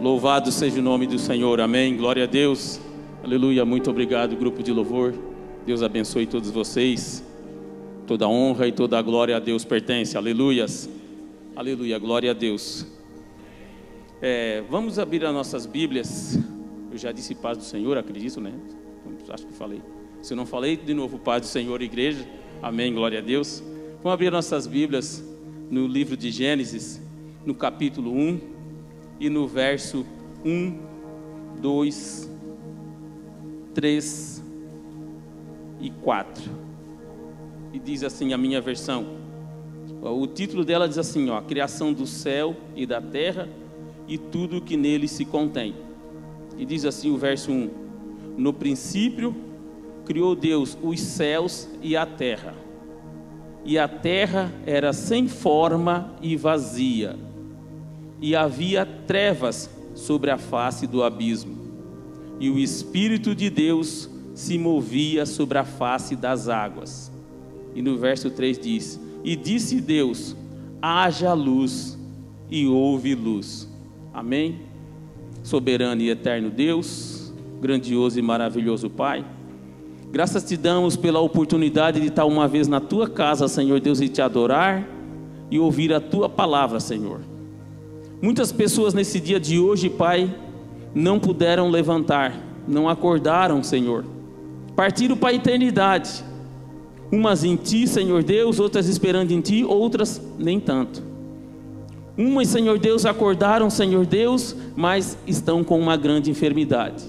Louvado seja o nome do Senhor, amém. Glória a Deus, aleluia. Muito obrigado, grupo de louvor. Deus abençoe todos vocês. Toda honra e toda glória a Deus pertence, aleluias. Aleluia, glória a Deus. É, vamos abrir as nossas Bíblias. Eu já disse paz do Senhor, acredito, né? Acho que falei. Se eu não falei, de novo, paz do Senhor, igreja. Amém, glória a Deus. Vamos abrir nossas Bíblias no livro de Gênesis, no capítulo 1 e no verso 1, 2, 3 e 4. E diz assim a minha versão. O título dela diz assim, ó, criação do céu e da terra e tudo o que nele se contém. E diz assim o verso 1: No princípio criou Deus os céus e a terra. E a terra era sem forma e vazia, e havia trevas sobre a face do abismo. E o Espírito de Deus se movia sobre a face das águas. E no verso 3 diz: E disse Deus: haja luz, e houve luz. Amém? Soberano e eterno Deus, grandioso e maravilhoso Pai. Graças te damos pela oportunidade de estar uma vez na tua casa, Senhor Deus, e te adorar e ouvir a tua palavra, Senhor. Muitas pessoas nesse dia de hoje, Pai, não puderam levantar, não acordaram, Senhor. Partiram para a eternidade. Umas em ti, Senhor Deus, outras esperando em ti, outras nem tanto. Umas, Senhor Deus, acordaram, Senhor Deus, mas estão com uma grande enfermidade.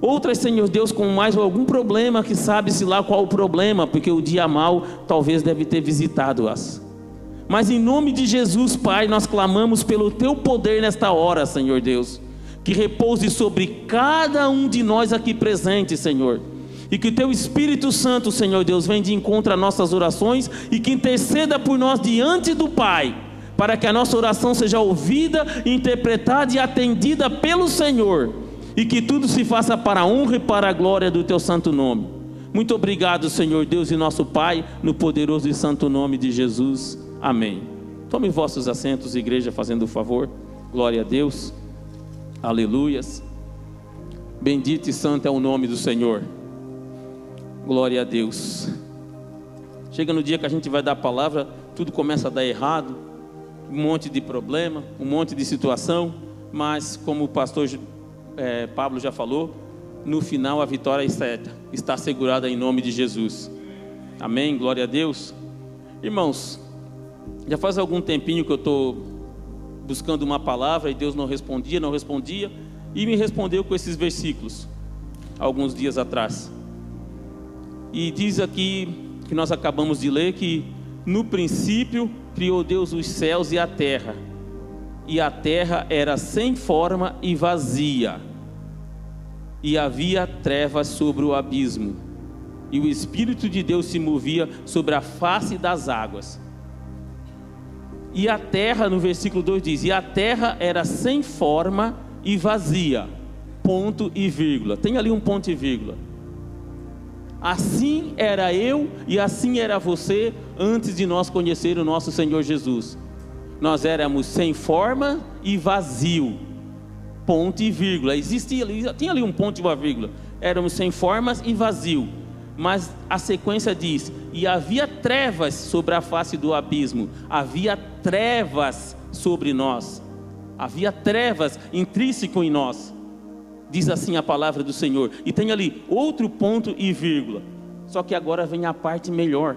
Outras, Senhor Deus, com mais algum problema que sabe-se lá qual o problema, porque o dia mal talvez deve ter visitado-as. Mas em nome de Jesus, Pai, nós clamamos pelo Teu poder nesta hora, Senhor Deus, que repouse sobre cada um de nós aqui presentes, Senhor. E que o Teu Espírito Santo, Senhor Deus, venha de encontro a nossas orações e que interceda por nós diante do Pai, para que a nossa oração seja ouvida, interpretada e atendida pelo Senhor e que tudo se faça para a honra e para a glória do teu santo nome. Muito obrigado, Senhor Deus e nosso Pai, no poderoso e santo nome de Jesus. Amém. Tome vossos assentos, igreja, fazendo o favor. Glória a Deus. Aleluias. Bendito e santo é o nome do Senhor. Glória a Deus. Chega no dia que a gente vai dar a palavra, tudo começa a dar errado, um monte de problema, um monte de situação, mas como o pastor é, Pablo já falou, no final a vitória está, está assegurada em nome de Jesus. Amém? Glória a Deus. Irmãos, já faz algum tempinho que eu estou buscando uma palavra e Deus não respondia, não respondia, e me respondeu com esses versículos, alguns dias atrás. E diz aqui, que nós acabamos de ler, que no princípio criou Deus os céus e a terra e a terra era sem forma e vazia, e havia trevas sobre o abismo, e o Espírito de Deus se movia sobre a face das águas. E a terra, no versículo 2 diz: E a terra era sem forma e vazia. Ponto e vírgula. Tem ali um ponto e vírgula. Assim era eu e assim era você antes de nós conhecer o nosso Senhor Jesus nós éramos sem forma e vazio. Ponto e vírgula. Existia ali, tinha ali um ponto e uma vírgula. Éramos sem formas e vazio. Mas a sequência diz: E havia trevas sobre a face do abismo. Havia trevas sobre nós. Havia trevas intrínseco em nós. Diz assim a palavra do Senhor. E tem ali outro ponto e vírgula. Só que agora vem a parte melhor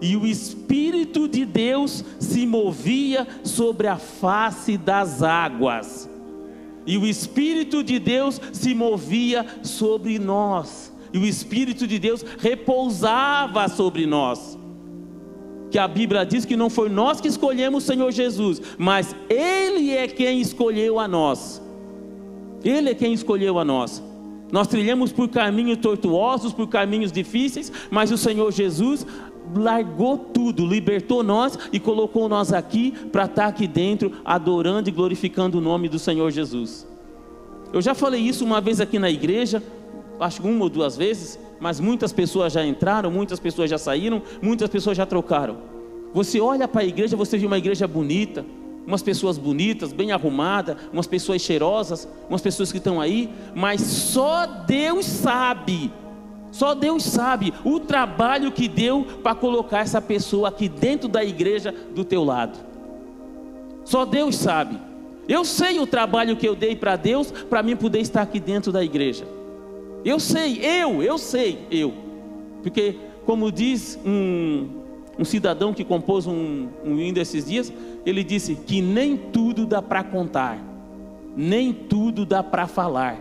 e o Espírito de Deus se movia sobre a face das águas. E o Espírito de Deus se movia sobre nós. E o Espírito de Deus repousava sobre nós. Que a Bíblia diz que não foi nós que escolhemos o Senhor Jesus, mas Ele é quem escolheu a nós. Ele é quem escolheu a nós. Nós trilhamos por caminhos tortuosos, por caminhos difíceis, mas o Senhor Jesus largou tudo, libertou nós e colocou nós aqui para estar tá aqui dentro, adorando e glorificando o nome do Senhor Jesus. Eu já falei isso uma vez aqui na igreja, acho que uma ou duas vezes, mas muitas pessoas já entraram, muitas pessoas já saíram, muitas pessoas já trocaram. Você olha para a igreja, você vê uma igreja bonita, umas pessoas bonitas, bem arrumadas, umas pessoas cheirosas, umas pessoas que estão aí, mas só Deus sabe. Só Deus sabe o trabalho que deu para colocar essa pessoa aqui dentro da igreja do teu lado. Só Deus sabe. Eu sei o trabalho que eu dei para Deus para mim poder estar aqui dentro da igreja. Eu sei, eu, eu sei, eu. Porque, como diz um, um cidadão que compôs um, um hino desses dias, ele disse que nem tudo dá para contar, nem tudo dá para falar,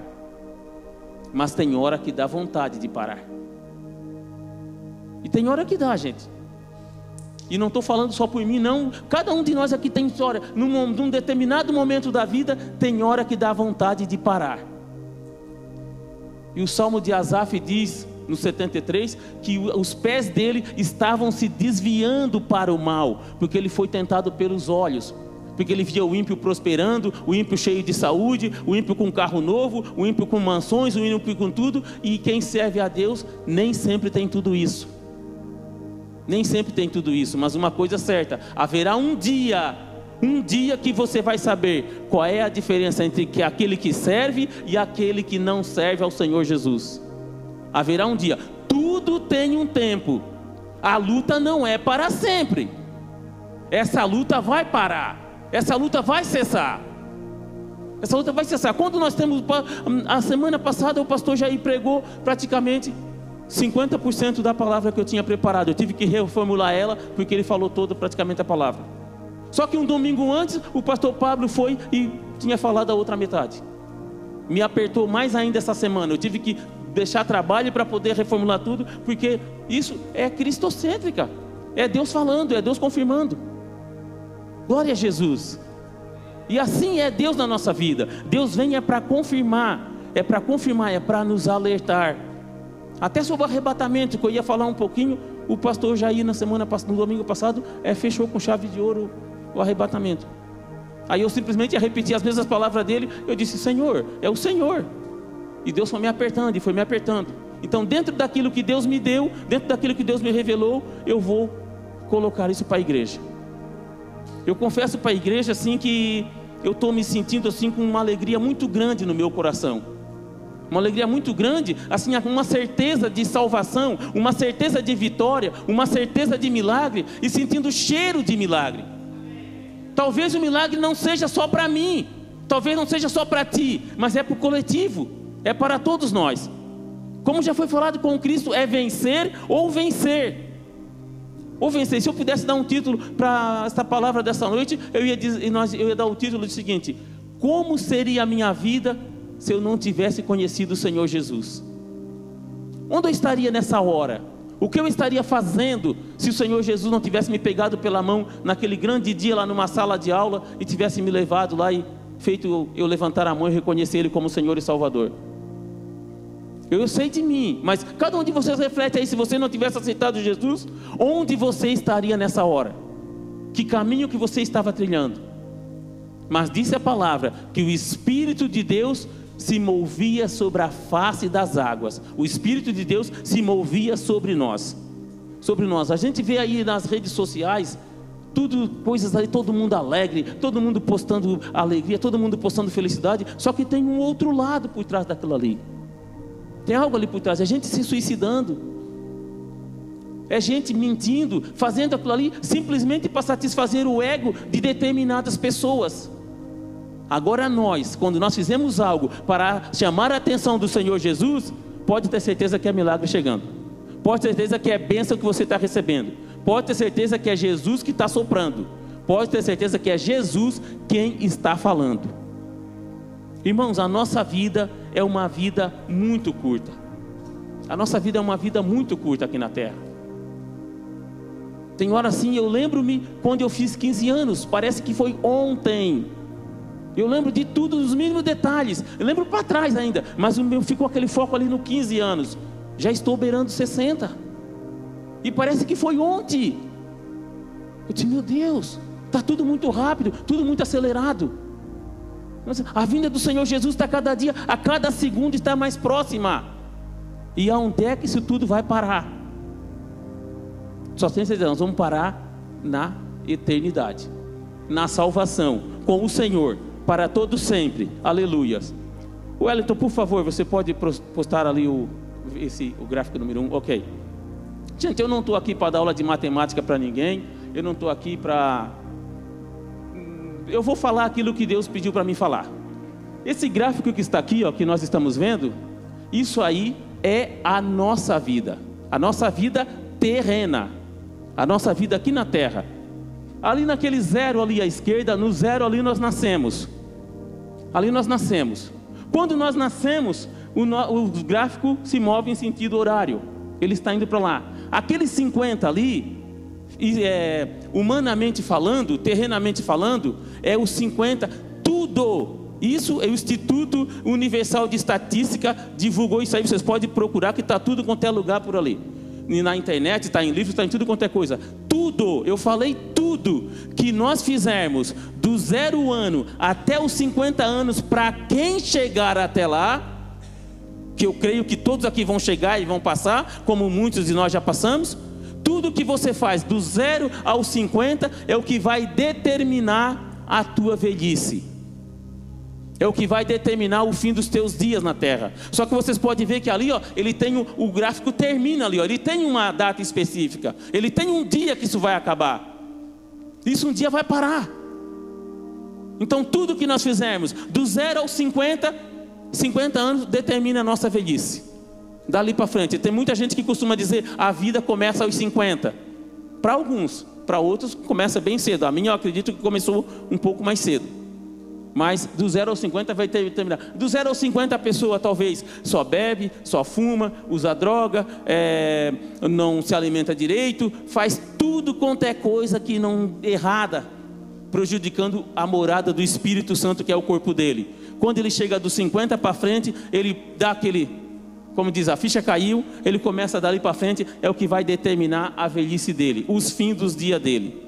mas tem hora que dá vontade de parar. E tem hora que dá, gente. E não estou falando só por mim, não. Cada um de nós aqui tem história. Num, num determinado momento da vida, tem hora que dá vontade de parar. E o Salmo de Asaf diz no 73, que os pés dele estavam se desviando para o mal, porque ele foi tentado pelos olhos. Porque ele via o ímpio prosperando, o ímpio cheio de saúde, o ímpio com carro novo, o ímpio com mansões, o ímpio com tudo, e quem serve a Deus nem sempre tem tudo isso. Nem sempre tem tudo isso, mas uma coisa certa: haverá um dia, um dia que você vai saber qual é a diferença entre aquele que serve e aquele que não serve ao Senhor Jesus haverá um dia. Tudo tem um tempo. A luta não é para sempre. Essa luta vai parar. Essa luta vai cessar. Essa luta vai cessar. Quando nós temos. A semana passada o pastor Jair pregou praticamente 50% da palavra que eu tinha preparado. Eu tive que reformular ela, porque ele falou toda praticamente a palavra. Só que um domingo antes, o pastor Pablo foi e tinha falado a outra metade. Me apertou mais ainda essa semana. Eu tive que deixar trabalho para poder reformular tudo, porque isso é cristocêntrica. É Deus falando, é Deus confirmando. Glória a Jesus. E assim é Deus na nossa vida. Deus vem é para confirmar, é para confirmar, é para nos alertar. Até sobre o arrebatamento, que eu ia falar um pouquinho, o pastor Jair na semana no domingo passado é, fechou com chave de ouro o arrebatamento. Aí eu simplesmente ia repetir as mesmas palavras dele, eu disse: Senhor, é o Senhor. E Deus foi me apertando e foi me apertando. Então, dentro daquilo que Deus me deu, dentro daquilo que Deus me revelou, eu vou colocar isso para a igreja. Eu confesso para a igreja assim que eu estou me sentindo assim com uma alegria muito grande no meu coração. Uma alegria muito grande, assim, uma certeza de salvação, uma certeza de vitória, uma certeza de milagre e sentindo cheiro de milagre. Talvez o milagre não seja só para mim, talvez não seja só para ti, mas é para o coletivo é para todos nós. Como já foi falado com Cristo, é vencer ou vencer. Ou vencer. Se eu pudesse dar um título para essa palavra dessa noite, eu ia, dizer, eu ia dar o título do seguinte: Como seria a minha vida se eu não tivesse conhecido o Senhor Jesus? Onde eu estaria nessa hora? O que eu estaria fazendo se o Senhor Jesus não tivesse me pegado pela mão naquele grande dia lá numa sala de aula e tivesse me levado lá e feito eu levantar a mão e reconhecer Ele como Senhor e Salvador? Eu sei de mim, mas cada um de vocês reflete aí, se você não tivesse aceitado Jesus, onde você estaria nessa hora? Que caminho que você estava trilhando? Mas disse a palavra que o Espírito de Deus se movia sobre a face das águas. O Espírito de Deus se movia sobre nós. Sobre nós. A gente vê aí nas redes sociais tudo coisas ali, todo mundo alegre, todo mundo postando alegria, todo mundo postando felicidade, só que tem um outro lado por trás daquilo ali. Tem algo ali por trás, é gente se suicidando. É gente mentindo, fazendo aquilo ali simplesmente para satisfazer o ego de determinadas pessoas. Agora nós, quando nós fizemos algo para chamar a atenção do Senhor Jesus, pode ter certeza que é milagre chegando. Pode ter certeza que é bênção que você está recebendo. Pode ter certeza que é Jesus que está soprando. Pode ter certeza que é Jesus quem está falando. Irmãos, a nossa vida é uma vida muito curta. A nossa vida é uma vida muito curta aqui na terra. Tem hora assim, eu lembro-me quando eu fiz 15 anos, parece que foi ontem. Eu lembro de tudo, dos mínimos detalhes. Eu lembro para trás ainda, mas o meu ficou aquele foco ali no 15 anos. Já estou beirando 60. E parece que foi ontem. Eu disse, meu Deus, está tudo muito rápido, tudo muito acelerado. A vinda do Senhor Jesus está cada dia, a cada segundo está mais próxima. E aonde é que isso tudo vai parar? Só tem certeza, nós vamos parar na eternidade. na salvação com o Senhor para todo sempre. Aleluias. Wellington, por favor, você pode postar ali o, esse, o gráfico número 1? Um? Ok. Gente, eu não estou aqui para dar aula de matemática para ninguém. Eu não estou aqui para. Eu vou falar aquilo que Deus pediu para mim falar. Esse gráfico que está aqui, ó, que nós estamos vendo, isso aí é a nossa vida, a nossa vida terrena, a nossa vida aqui na terra. Ali naquele zero ali à esquerda, no zero ali nós nascemos. Ali nós nascemos. Quando nós nascemos, o, no, o gráfico se move em sentido horário. Ele está indo para lá. Aqueles 50 ali, é, humanamente falando, terrenamente falando, é os 50, tudo. Isso é o Instituto Universal de Estatística divulgou isso aí. Vocês podem procurar que está tudo quanto é lugar por ali. Na internet, está em livros, está em tudo quanto é coisa. Tudo, eu falei tudo que nós fizermos do zero ano até os 50 anos, para quem chegar até lá, que eu creio que todos aqui vão chegar e vão passar, como muitos de nós já passamos. Tudo que você faz do zero aos 50 é o que vai determinar a tua velhice. É o que vai determinar o fim dos teus dias na terra. Só que vocês podem ver que ali, ó, ele tem o, o gráfico termina ali, ó, ele tem uma data específica. Ele tem um dia que isso vai acabar. Isso um dia vai parar. Então tudo que nós fizermos, do zero aos 50, 50 anos determina a nossa velhice. Dali para frente. Tem muita gente que costuma dizer a vida começa aos 50. Para alguns, para outros começa bem cedo. A minha eu acredito que começou um pouco mais cedo. Mas do 0 aos 50 vai terminar. Do 0 aos 50 a pessoa talvez só bebe, só fuma, usa droga, é, não se alimenta direito, faz tudo quanto é coisa que não errada, prejudicando a morada do Espírito Santo que é o corpo dele. Quando ele chega dos 50 para frente, ele dá aquele, como diz, a ficha caiu, ele começa dali para frente, é o que vai determinar a velhice dele, os fins dos dias dele.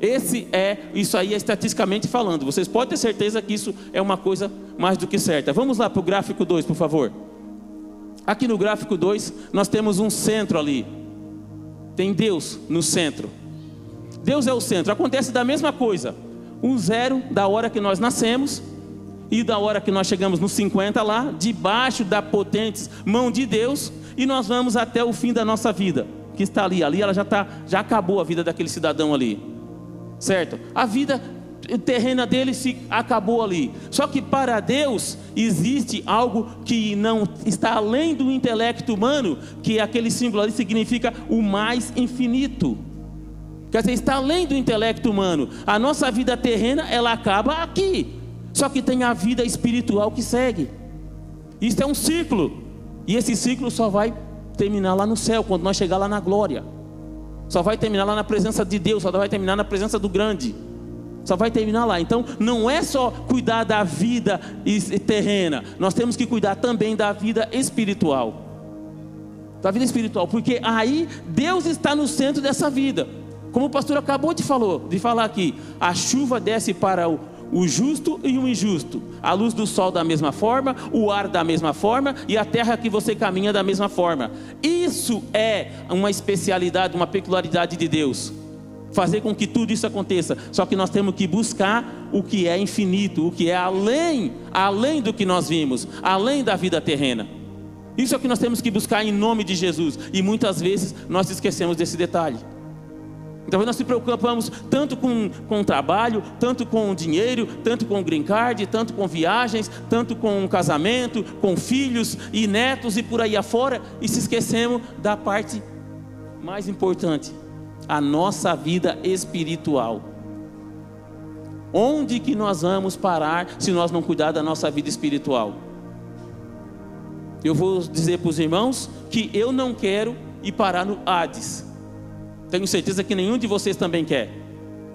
Esse é, isso aí é estatisticamente falando. Vocês podem ter certeza que isso é uma coisa mais do que certa. Vamos lá para o gráfico 2, por favor. Aqui no gráfico 2, nós temos um centro ali. Tem Deus no centro. Deus é o centro. Acontece da mesma coisa. Um zero da hora que nós nascemos e da hora que nós chegamos nos 50 lá, debaixo da potente mão de Deus, e nós vamos até o fim da nossa vida, que está ali. Ali ela já está, já acabou a vida daquele cidadão ali. Certo? A vida terrena dele se acabou ali. Só que para Deus existe algo que não está além do intelecto humano, que aquele símbolo ali significa o mais infinito. Quer dizer, está além do intelecto humano. A nossa vida terrena, ela acaba aqui. Só que tem a vida espiritual que segue. Isso é um ciclo. E esse ciclo só vai terminar lá no céu, quando nós chegar lá na glória. Só vai terminar lá na presença de Deus, só vai terminar na presença do grande. Só vai terminar lá. Então, não é só cuidar da vida terrena, nós temos que cuidar também da vida espiritual. Da vida espiritual, porque aí Deus está no centro dessa vida. Como o pastor acabou de, falou, de falar aqui, a chuva desce para o, o justo e o injusto, a luz do sol da mesma forma, o ar da mesma forma e a terra que você caminha da mesma forma. Isso é uma especialidade, uma peculiaridade de Deus. Fazer com que tudo isso aconteça. Só que nós temos que buscar o que é infinito, o que é além, além do que nós vimos, além da vida terrena. Isso é o que nós temos que buscar em nome de Jesus. E muitas vezes nós esquecemos desse detalhe. Então nós se preocupamos tanto com, com o trabalho, tanto com o dinheiro, tanto com o green card, tanto com viagens, tanto com o casamento, com filhos e netos e por aí afora, e se esquecemos da parte mais importante, a nossa vida espiritual. Onde que nós vamos parar se nós não cuidar da nossa vida espiritual? Eu vou dizer para os irmãos que eu não quero ir parar no Hades. Tenho certeza que nenhum de vocês também quer.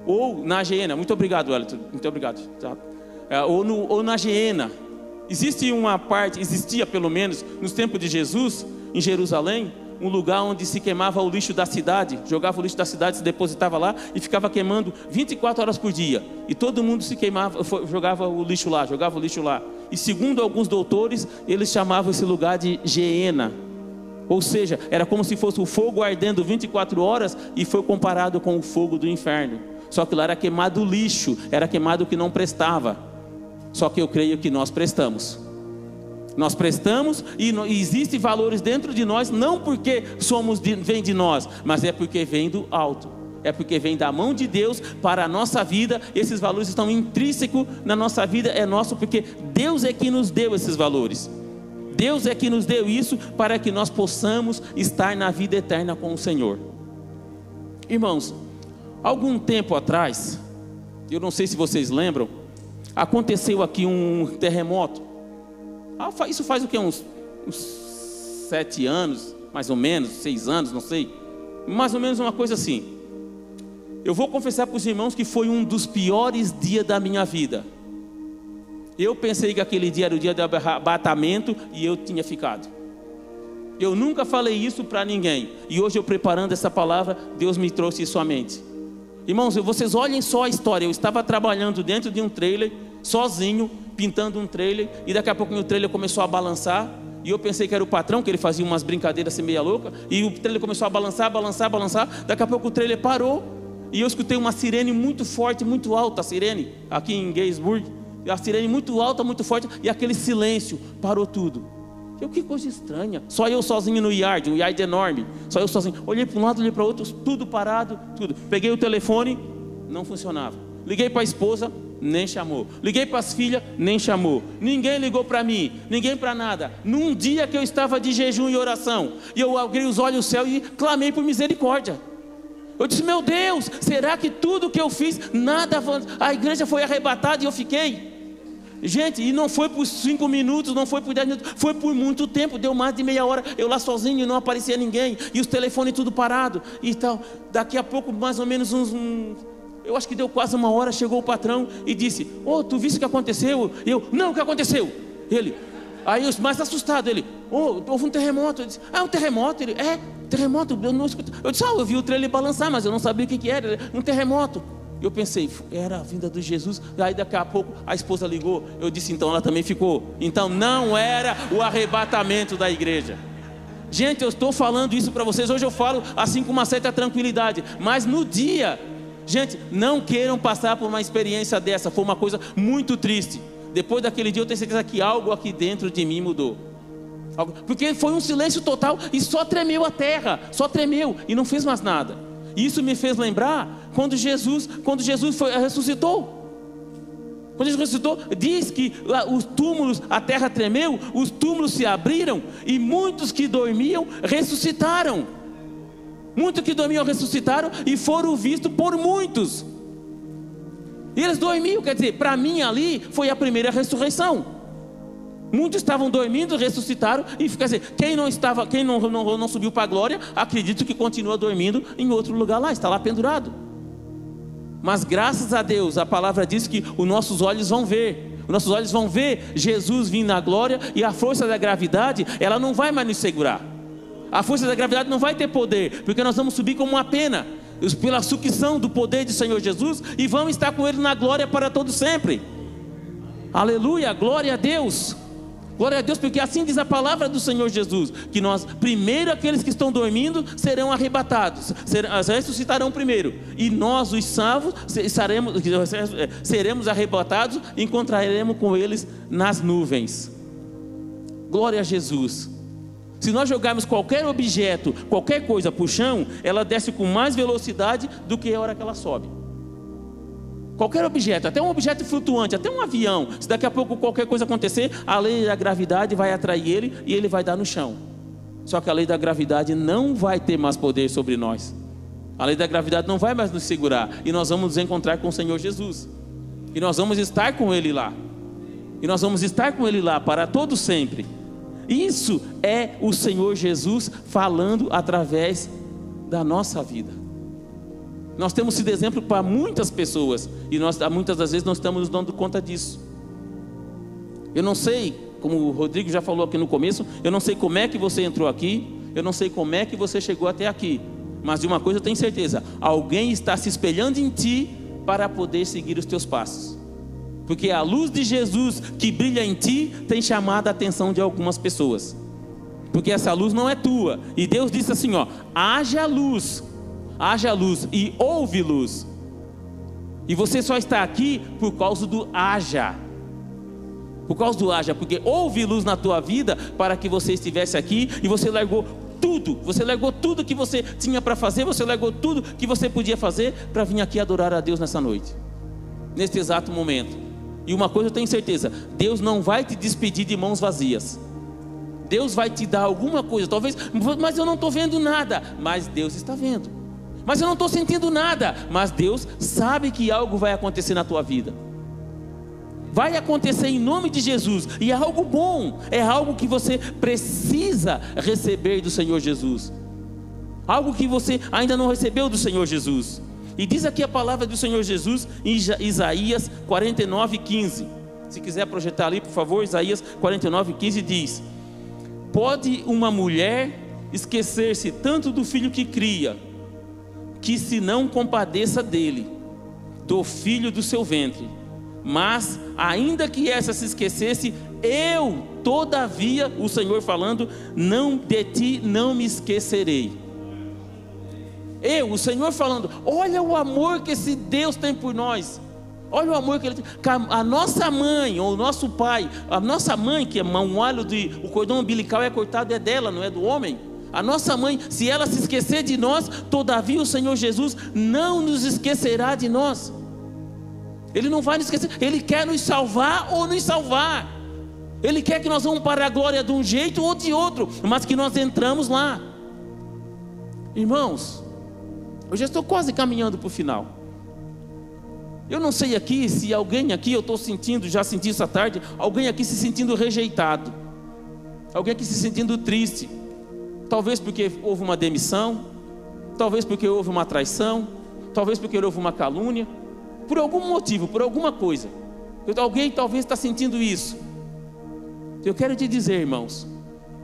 Ou na Geena, muito obrigado, Wellington, muito obrigado. Tá? É, ou, no, ou na Geena. Existe uma parte, existia pelo menos nos tempos de Jesus, em Jerusalém, um lugar onde se queimava o lixo da cidade, jogava o lixo da cidade, se depositava lá e ficava queimando 24 horas por dia. E todo mundo se queimava, jogava o lixo lá, jogava o lixo lá. E segundo alguns doutores, eles chamavam esse lugar de Geena. Ou seja, era como se fosse o fogo ardendo 24 horas e foi comparado com o fogo do inferno. Só que lá era queimado lixo, era queimado o que não prestava. Só que eu creio que nós prestamos. Nós prestamos e, e existem valores dentro de nós, não porque somos de, vem de nós, mas é porque vem do alto. É porque vem da mão de Deus para a nossa vida. Esses valores estão intrínsecos na nossa vida, é nosso porque Deus é que nos deu esses valores. Deus é que nos deu isso para que nós possamos estar na vida eterna com o Senhor. Irmãos, algum tempo atrás, eu não sei se vocês lembram, aconteceu aqui um terremoto. Ah, isso faz o que? Uns, uns sete anos, mais ou menos, seis anos, não sei. Mais ou menos uma coisa assim. Eu vou confessar para os irmãos que foi um dos piores dias da minha vida. Eu pensei que aquele dia era o dia do abatamento e eu tinha ficado. Eu nunca falei isso para ninguém. E hoje eu preparando essa palavra, Deus me trouxe isso à mente. Irmãos, vocês olhem só a história. Eu estava trabalhando dentro de um trailer, sozinho, pintando um trailer, e daqui a pouco o trailer começou a balançar. E eu pensei que era o patrão, que ele fazia umas brincadeiras assim meia louca. E o trailer começou a balançar, balançar, balançar. Daqui a pouco o trailer parou. E eu escutei uma sirene muito forte, muito alta, a sirene, aqui em Gettysburg. A sirene muito alta, muito forte. E aquele silêncio, parou tudo. Eu, que coisa estranha. Só eu sozinho no yard, um yard enorme. Só eu sozinho. Olhei para um lado, olhei para o outro, tudo parado, tudo. Peguei o telefone, não funcionava. Liguei para a esposa, nem chamou. Liguei para as filhas, nem chamou. Ninguém ligou para mim, ninguém para nada. Num dia que eu estava de jejum e oração, e eu abri os olhos ao céu e clamei por misericórdia. Eu disse: Meu Deus, será que tudo que eu fiz, nada, a igreja foi arrebatada e eu fiquei? Gente, e não foi por cinco minutos, não foi por dez minutos, foi por muito tempo, deu mais de meia hora, eu lá sozinho não aparecia ninguém, e os telefones tudo parado e tal. Daqui a pouco, mais ou menos uns. Um, eu acho que deu quase uma hora, chegou o patrão e disse: Ô, oh, tu viste o que aconteceu? Eu, não, o que aconteceu? Ele, aí eu mais assustado, ele, ô, oh, houve um terremoto. Eu disse, ah, um terremoto? Ele, é, terremoto, eu não escutei. Eu disse, ah, eu vi o trailer balançar, mas eu não sabia o que, que era. Um terremoto. Eu pensei, era a vinda de Jesus. Aí daqui a pouco a esposa ligou. Eu disse, então ela também ficou. Então não era o arrebatamento da igreja. Gente, eu estou falando isso para vocês. Hoje eu falo assim com uma certa tranquilidade. Mas no dia, gente, não queiram passar por uma experiência dessa. Foi uma coisa muito triste. Depois daquele dia eu tenho certeza que algo aqui dentro de mim mudou. Porque foi um silêncio total e só tremeu a terra, só tremeu e não fez mais nada. Isso me fez lembrar quando Jesus, quando Jesus foi, ressuscitou. Quando Jesus ressuscitou, diz que os túmulos, a terra tremeu, os túmulos se abriram e muitos que dormiam ressuscitaram. Muitos que dormiam ressuscitaram e foram vistos por muitos. E eles dormiam, quer dizer, para mim ali foi a primeira ressurreição. Muitos estavam dormindo, ressuscitaram, e quer dizer, quem não estava, quem não, não, não subiu para a glória, acredito que continua dormindo em outro lugar lá, está lá pendurado. Mas graças a Deus, a palavra diz que os nossos olhos vão ver. Os nossos olhos vão ver Jesus vindo na glória e a força da gravidade, ela não vai mais nos segurar. A força da gravidade não vai ter poder, porque nós vamos subir como uma pena, pela sucção do poder do Senhor Jesus e vamos estar com Ele na glória para todo sempre. Aleluia, glória a Deus. Glória a Deus, porque assim diz a palavra do Senhor Jesus: que nós, primeiro aqueles que estão dormindo, serão arrebatados, ressuscitarão primeiro, e nós, os salvos, seremos, seremos arrebatados e encontraremos com eles nas nuvens. Glória a Jesus. Se nós jogarmos qualquer objeto, qualquer coisa para o chão, ela desce com mais velocidade do que a hora que ela sobe. Qualquer objeto, até um objeto flutuante, até um avião, se daqui a pouco qualquer coisa acontecer, a lei da gravidade vai atrair ele e ele vai dar no chão. Só que a lei da gravidade não vai ter mais poder sobre nós. A lei da gravidade não vai mais nos segurar e nós vamos nos encontrar com o Senhor Jesus. E nós vamos estar com ele lá. E nós vamos estar com ele lá para todo sempre. Isso é o Senhor Jesus falando através da nossa vida. Nós temos sido exemplo para muitas pessoas e nós muitas das vezes não estamos nos dando conta disso. Eu não sei, como o Rodrigo já falou aqui no começo, eu não sei como é que você entrou aqui, eu não sei como é que você chegou até aqui, mas de uma coisa eu tenho certeza: alguém está se espelhando em ti para poder seguir os teus passos. Porque a luz de Jesus que brilha em ti tem chamado a atenção de algumas pessoas. Porque essa luz não é tua. E Deus disse assim: ó, haja luz haja luz e houve luz. E você só está aqui por causa do haja. Por causa do haja, porque houve luz na tua vida para que você estivesse aqui e você largou tudo, você largou tudo que você tinha para fazer, você largou tudo que você podia fazer para vir aqui adorar a Deus nessa noite, nesse exato momento. E uma coisa eu tenho certeza: Deus não vai te despedir de mãos vazias. Deus vai te dar alguma coisa, talvez, mas eu não estou vendo nada, mas Deus está vendo. Mas eu não estou sentindo nada, mas Deus sabe que algo vai acontecer na tua vida. Vai acontecer em nome de Jesus, e é algo bom, é algo que você precisa receber do Senhor Jesus, algo que você ainda não recebeu do Senhor Jesus. E diz aqui a palavra do Senhor Jesus em Isaías 49, 15. Se quiser projetar ali, por favor, Isaías 49, 15 diz: Pode uma mulher esquecer-se tanto do filho que cria, que se não compadeça dele, do filho do seu ventre mas, ainda que essa se esquecesse, eu, todavia, o Senhor falando, não de ti não me esquecerei. Eu, o Senhor falando, olha o amor que esse Deus tem por nós. Olha o amor que ele tem. A nossa mãe, ou o nosso pai, a nossa mãe, que é um alho de. O cordão umbilical é cortado, é dela, não é do homem. A nossa mãe, se ela se esquecer de nós, todavia o Senhor Jesus não nos esquecerá de nós. Ele não vai nos esquecer, Ele quer nos salvar ou nos salvar. Ele quer que nós vamos para a glória de um jeito ou de outro, mas que nós entramos lá. Irmãos, eu já estou quase caminhando para o final. Eu não sei aqui se alguém aqui, eu estou sentindo, já senti essa tarde, alguém aqui se sentindo rejeitado, alguém aqui se sentindo triste, talvez porque houve uma demissão, talvez porque houve uma traição, talvez porque houve uma calúnia por algum motivo, por alguma coisa. Alguém talvez está sentindo isso. Eu quero te dizer, irmãos,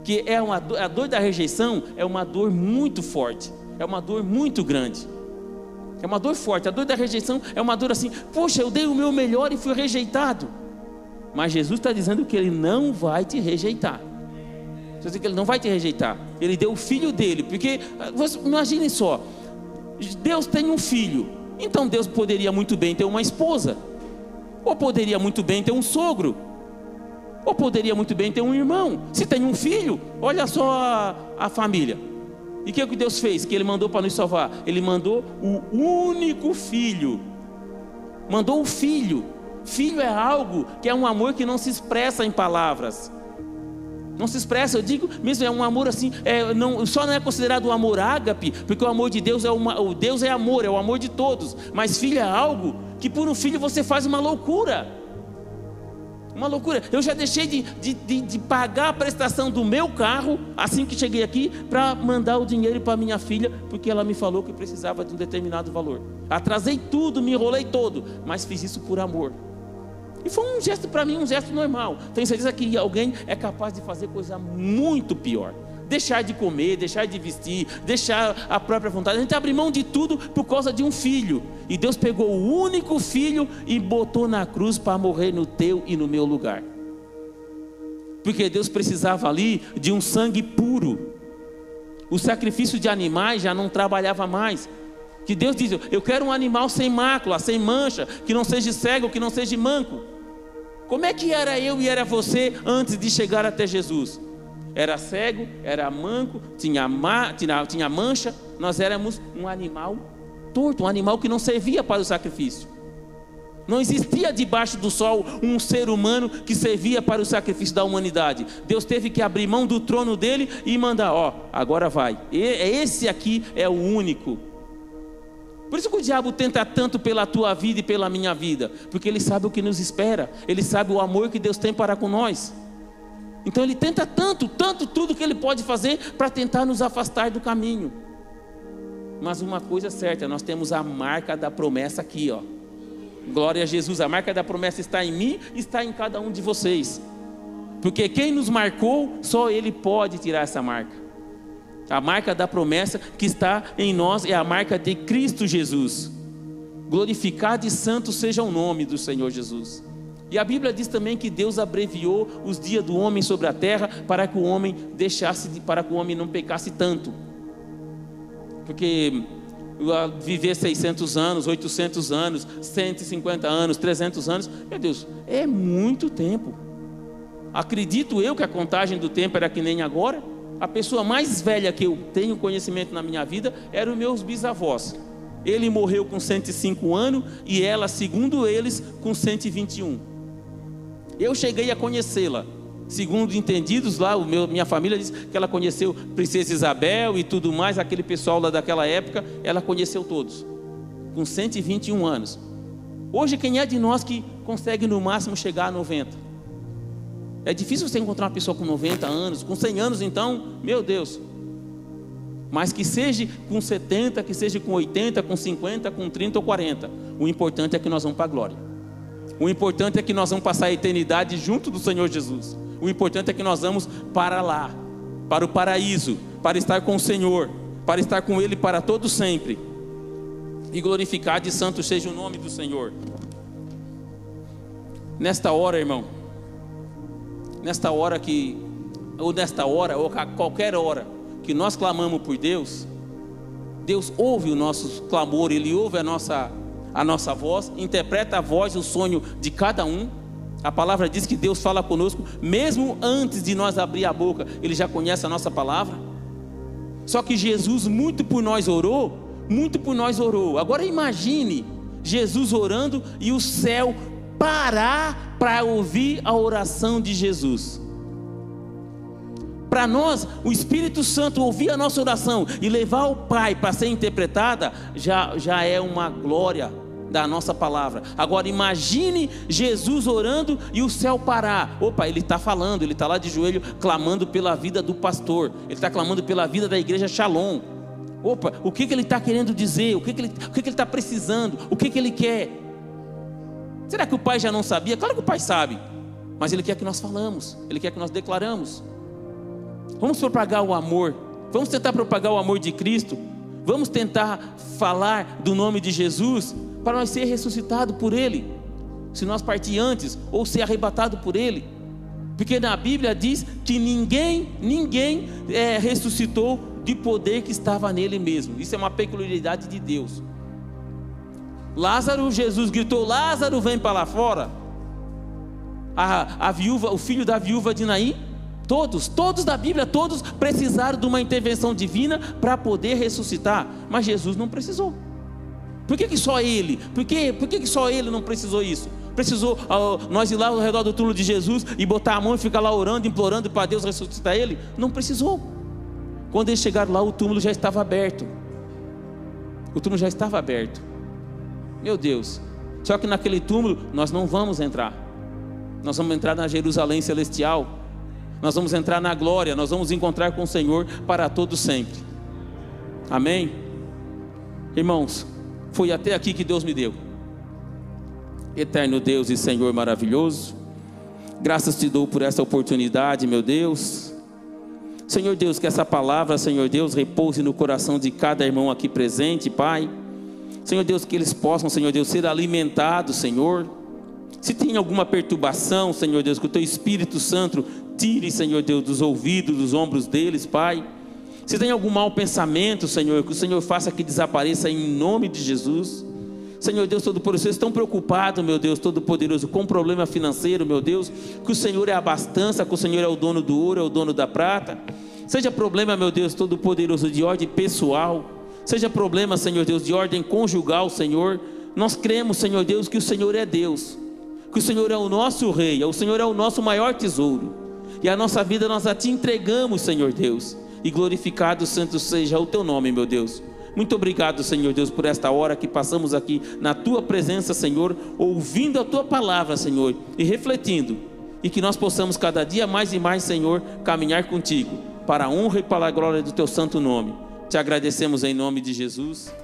que é uma, a dor da rejeição é uma dor muito forte, é uma dor muito grande. É uma dor forte. A dor da rejeição é uma dor assim: poxa, eu dei o meu melhor e fui rejeitado. Mas Jesus está dizendo que Ele não vai te rejeitar. Está que Ele não vai te rejeitar. Ele deu o filho dele, porque imaginem só: Deus tem um filho, então Deus poderia muito bem ter uma esposa, ou poderia muito bem ter um sogro, ou poderia muito bem ter um irmão. Se tem um filho, olha só a, a família. E o que, é que Deus fez? Que Ele mandou para nos salvar? Ele mandou o único filho. Mandou o filho. Filho é algo que é um amor que não se expressa em palavras não se expressa. Eu digo mesmo, é um amor assim, é, não, só não é considerado um amor ágape, porque o amor de Deus é uma, o Deus é amor, é o amor de todos. Mas filho é algo que por um filho você faz uma loucura. Uma loucura. Eu já deixei de, de, de, de pagar a prestação do meu carro assim que cheguei aqui para mandar o dinheiro para minha filha, porque ela me falou que precisava de um determinado valor. Atrasei tudo, me enrolei todo, mas fiz isso por amor. E foi um gesto para mim, um gesto normal. Tenho certeza que alguém é capaz de fazer coisa muito pior. Deixar de comer, deixar de vestir, deixar a própria vontade. A gente abre mão de tudo por causa de um filho. E Deus pegou o único filho e botou na cruz para morrer no teu e no meu lugar. Porque Deus precisava ali de um sangue puro. O sacrifício de animais já não trabalhava mais. Que Deus diz: Eu quero um animal sem mácula, sem mancha, que não seja cego, que não seja manco. Como é que era eu e era você antes de chegar até Jesus? Era cego, era manco, tinha, ma, tinha, tinha mancha, nós éramos um animal torto, um animal que não servia para o sacrifício. Não existia debaixo do sol um ser humano que servia para o sacrifício da humanidade. Deus teve que abrir mão do trono dele e mandar: Ó, agora vai. E, esse aqui é o único por isso que o diabo tenta tanto pela tua vida e pela minha vida, porque ele sabe o que nos espera, ele sabe o amor que Deus tem para com nós. Então ele tenta tanto, tanto tudo que ele pode fazer para tentar nos afastar do caminho. Mas uma coisa é certa, nós temos a marca da promessa aqui, ó. Glória a Jesus, a marca da promessa está em mim, está em cada um de vocês. Porque quem nos marcou, só ele pode tirar essa marca. A marca da promessa que está em nós é a marca de Cristo Jesus. Glorificado e santo seja o nome do Senhor Jesus. E a Bíblia diz também que Deus abreviou os dias do homem sobre a terra para que o homem deixasse, para que o homem não pecasse tanto. Porque viver 600 anos, 800 anos, 150 anos, 300 anos. Meu Deus, é muito tempo. Acredito eu que a contagem do tempo era que nem agora. A pessoa mais velha que eu tenho conhecimento na minha vida eram meus bisavós. Ele morreu com 105 anos e ela, segundo eles, com 121. Eu cheguei a conhecê-la. Segundo entendidos lá, meu, minha família diz que ela conheceu Princesa Isabel e tudo mais, aquele pessoal lá daquela época, ela conheceu todos, com 121 anos. Hoje, quem é de nós que consegue no máximo chegar a 90? É difícil você encontrar uma pessoa com 90 anos, com 100 anos, então, meu Deus. Mas que seja com 70, que seja com 80, com 50, com 30 ou 40. O importante é que nós vamos para a glória. O importante é que nós vamos passar a eternidade junto do Senhor Jesus. O importante é que nós vamos para lá, para o paraíso, para estar com o Senhor, para estar com Ele para todo sempre. E glorificado e santo seja o nome do Senhor. Nesta hora, irmão, nesta hora que, ou nesta hora, ou a qualquer hora que nós clamamos por Deus, Deus ouve o nosso clamor, Ele ouve a nossa, a nossa voz, interpreta a voz, o sonho de cada um a palavra diz que Deus fala conosco, mesmo antes de nós abrir a boca, Ele já conhece a nossa palavra. Só que Jesus, muito por nós orou, muito por nós orou. Agora imagine Jesus orando e o céu parar para ouvir a oração de Jesus. Para nós, o Espírito Santo ouvir a nossa oração e levar o Pai para ser interpretada, já, já é uma glória da nossa palavra. Agora imagine Jesus orando e o céu parar. Opa, ele está falando, ele está lá de joelho clamando pela vida do pastor, ele está clamando pela vida da igreja Shalom. Opa, o que, que ele está querendo dizer? O que, que ele está tá precisando? O que, que ele quer? Será que o pai já não sabia? Claro que o pai sabe, mas ele quer que nós falamos, ele quer que nós declaramos. Vamos propagar o amor, vamos tentar propagar o amor de Cristo, vamos tentar falar do nome de Jesus para nós ser ressuscitado por Ele, se nós partir antes ou ser arrebatado por Ele, porque na Bíblia diz que ninguém, ninguém é, ressuscitou de poder que estava nele mesmo. Isso é uma peculiaridade de Deus. Lázaro, Jesus gritou: Lázaro, vem para lá fora. A, a viúva, o filho da viúva de Naim, todos, todos da Bíblia, todos precisaram de uma intervenção divina para poder ressuscitar, mas Jesus não precisou. Por que, que só ele? Por, que, por que, que só ele não precisou isso? Precisou uh, nós ir lá ao redor do túmulo de Jesus e botar a mão e ficar lá orando, implorando para Deus ressuscitar ele? Não precisou. Quando eles chegaram lá, o túmulo já estava aberto. O túmulo já estava aberto. Meu Deus. Só que naquele túmulo nós não vamos entrar. Nós vamos entrar na Jerusalém celestial. Nós vamos entrar na glória. Nós vamos encontrar com o Senhor para todo sempre. Amém? Irmãos, foi até aqui que Deus me deu. Eterno Deus e Senhor maravilhoso, graças te dou por essa oportunidade, meu Deus. Senhor Deus, que essa palavra, Senhor Deus, repouse no coração de cada irmão aqui presente, Pai. Senhor Deus, que eles possam, Senhor Deus, ser alimentados, Senhor. Se tem alguma perturbação, Senhor Deus, que o Teu Espírito Santo tire, Senhor Deus, dos ouvidos, dos ombros deles, Pai. Se tem algum mau pensamento, Senhor, que o Senhor faça que desapareça em nome de Jesus. Senhor Deus Todo-Poderoso, vocês estão preocupados, meu Deus Todo-Poderoso, com problema financeiro, meu Deus, que o Senhor é a abastança, que o Senhor é o dono do ouro, é o dono da prata. Seja problema, meu Deus Todo-Poderoso, de ordem pessoal, seja problema, Senhor Deus, de ordem conjugal, Senhor. Nós cremos, Senhor Deus, que o Senhor é Deus, que o Senhor é o nosso Rei, o Senhor é o nosso maior tesouro. E a nossa vida nós a te entregamos, Senhor Deus e glorificado santo seja o teu nome, meu Deus. Muito obrigado, Senhor Deus, por esta hora que passamos aqui na tua presença, Senhor, ouvindo a tua palavra, Senhor, e refletindo, e que nós possamos cada dia mais e mais, Senhor, caminhar contigo, para a honra e para a glória do teu santo nome. Te agradecemos em nome de Jesus.